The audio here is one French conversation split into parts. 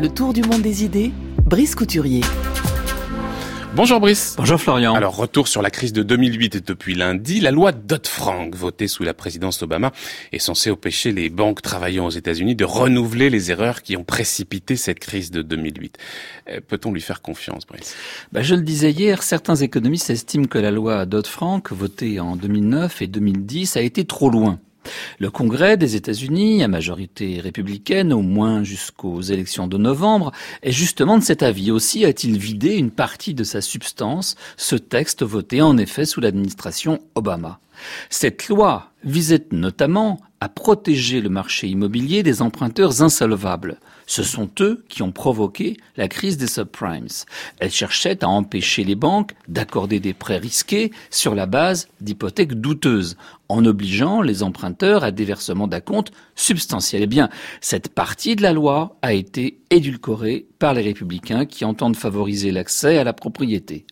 Le tour du monde des idées, Brice Couturier. Bonjour Brice. Bonjour Florian. Alors retour sur la crise de 2008 depuis lundi. La loi Dodd-Frank, votée sous la présidence Obama, est censée empêcher les banques travaillant aux États-Unis de renouveler les erreurs qui ont précipité cette crise de 2008. Euh, peut-on lui faire confiance, Brice? Bah, Je le disais hier, certains économistes estiment que la loi Dodd-Frank, votée en 2009 et 2010, a été trop loin. Le Congrès des États-Unis, à majorité républicaine, au moins jusqu'aux élections de novembre, est justement de cet avis. Aussi a-t-il vidé une partie de sa substance, ce texte voté en effet sous l'administration Obama. Cette loi visait notamment à protéger le marché immobilier des emprunteurs insolvables. Ce sont eux qui ont provoqué la crise des subprimes. Elle cherchait à empêcher les banques d'accorder des prêts risqués sur la base d'hypothèques douteuses, en obligeant les emprunteurs à des versements d'acompte substantiels. Eh bien, cette partie de la loi a été édulcorée par les républicains qui entendent favoriser l'accès à la propriété.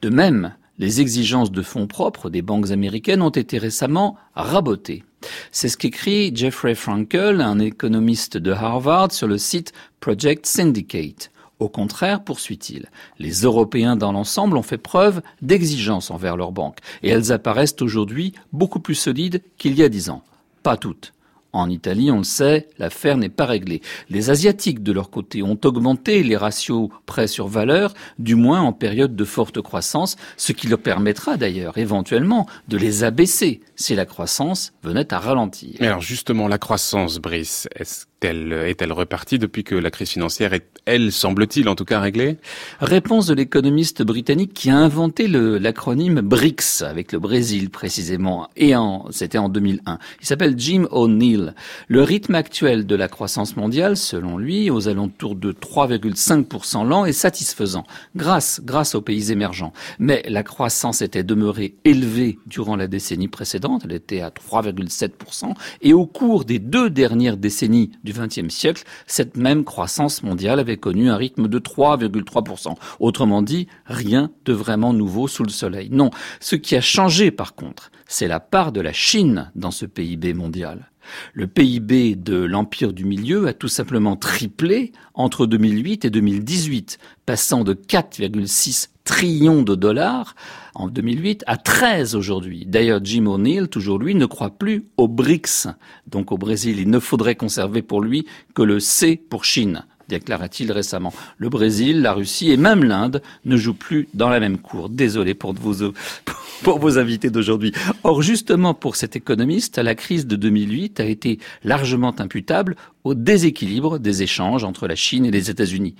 De même, les exigences de fonds propres des banques américaines ont été récemment rabotées. C'est ce qu'écrit Jeffrey Frankel, un économiste de Harvard, sur le site Project Syndicate. Au contraire, poursuit-il, les Européens dans l'ensemble ont fait preuve d'exigence envers leurs banques, et elles apparaissent aujourd'hui beaucoup plus solides qu'il y a dix ans. Pas toutes. En Italie, on le sait, l'affaire n'est pas réglée. Les Asiatiques, de leur côté, ont augmenté les ratios prêts sur valeur, du moins en période de forte croissance, ce qui leur permettra d'ailleurs éventuellement de les abaisser si la croissance venait à ralentir. Alors justement, la croissance, Brice, est-ce elle est-elle repartie depuis que la crise financière est, elle, semble-t-il, en tout cas réglée? Réponse de l'économiste britannique qui a inventé l'acronyme BRICS, avec le Brésil précisément, et c'était en 2001. Il s'appelle Jim O'Neill. Le rythme actuel de la croissance mondiale, selon lui, aux alentours de 3,5% l'an, est satisfaisant, grâce, grâce aux pays émergents. Mais la croissance était demeurée élevée durant la décennie précédente, elle était à 3,7%, et au cours des deux dernières décennies du XXe siècle, cette même croissance mondiale avait connu un rythme de 3,3%. Autrement dit, rien de vraiment nouveau sous le soleil. Non, ce qui a changé par contre, c'est la part de la Chine dans ce PIB mondial. Le PIB de l'Empire du Milieu a tout simplement triplé entre 2008 et 2018, passant de 4,6 trillions de dollars en 2008 à 13 aujourd'hui. D'ailleurs, Jim O'Neill, toujours lui, ne croit plus aux BRICS. Donc au Brésil, il ne faudrait conserver pour lui que le C pour Chine déclara-t-il récemment. Le Brésil, la Russie et même l'Inde ne jouent plus dans la même cour. Désolé pour vos, pour vos invités d'aujourd'hui. Or, justement, pour cet économiste, la crise de 2008 a été largement imputable au déséquilibre des échanges entre la Chine et les États-Unis.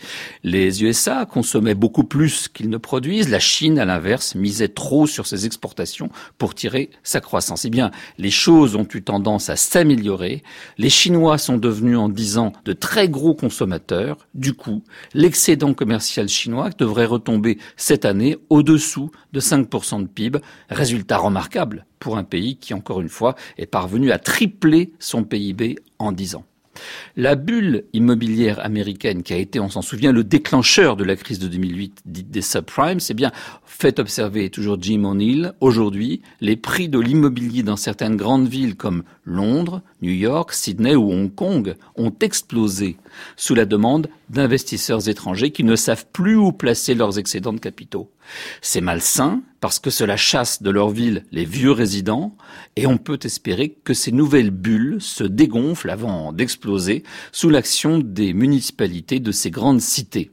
Les USA consommaient beaucoup plus qu'ils ne produisent. La Chine, à l'inverse, misait trop sur ses exportations pour tirer sa croissance. Eh bien, les choses ont eu tendance à s'améliorer. Les Chinois sont devenus en dix ans de très gros consommateurs. Du coup, l'excédent commercial chinois devrait retomber cette année au-dessous de 5% de PIB. Résultat remarquable pour un pays qui, encore une fois, est parvenu à tripler son PIB en dix ans. La bulle immobilière américaine qui a été, on s'en souvient, le déclencheur de la crise de 2008 dite des subprimes, c'est bien fait observer toujours Jim O'Neill. Aujourd'hui, les prix de l'immobilier dans certaines grandes villes comme Londres, New York, Sydney ou Hong Kong ont explosé sous la demande d'investisseurs étrangers qui ne savent plus où placer leurs excédents de capitaux. C'est malsain parce que cela chasse de leur ville les vieux résidents et on peut espérer que ces nouvelles bulles se dégonflent avant d'exploser sous l'action des municipalités de ces grandes cités.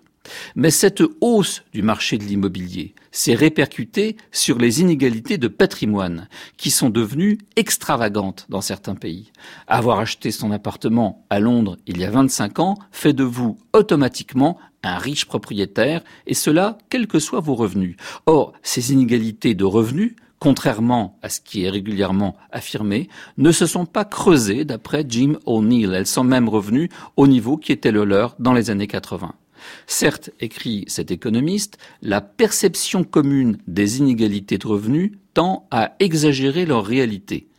Mais cette hausse du marché de l'immobilier s'est répercutée sur les inégalités de patrimoine, qui sont devenues extravagantes dans certains pays. Avoir acheté son appartement à Londres il y a 25 ans fait de vous automatiquement un riche propriétaire, et cela quels que soient vos revenus. Or, ces inégalités de revenus contrairement à ce qui est régulièrement affirmé, ne se sont pas creusées d'après Jim O'Neill. Elles sont même revenues au niveau qui était le leur dans les années 80. Certes, écrit cet économiste, la perception commune des inégalités de revenus tend à exagérer leur réalité.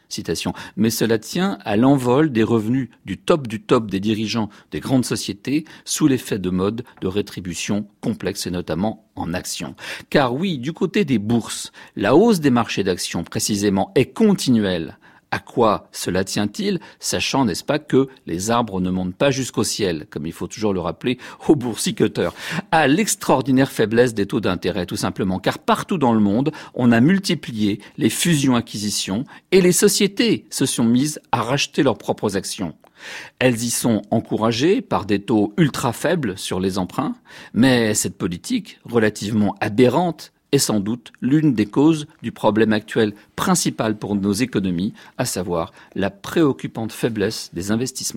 Mais cela tient à l'envol des revenus du top du top des dirigeants des grandes sociétés sous l'effet de mode de rétribution complexe et notamment en actions. Car oui, du côté des bourses, la hausse des marchés d'actions précisément est continuelle À quoi cela tient-il, sachant, n'est-ce pas, que les arbres ne montent pas jusqu'au ciel, comme il faut toujours le rappeler aux boursicoteurs À l'extraordinaire faiblesse des taux d'intérêt, tout simplement, car partout dans le monde, on a multiplié les fusions-acquisitions et les sociétés se sont mises à racheter leurs propres actions. Elles y sont encouragées par des taux ultra faibles sur les emprunts, mais cette politique, relativement aberrante, est sans doute l'une des causes du problème actuel principal pour nos économies, à savoir la préoccupante faiblesse des investissements.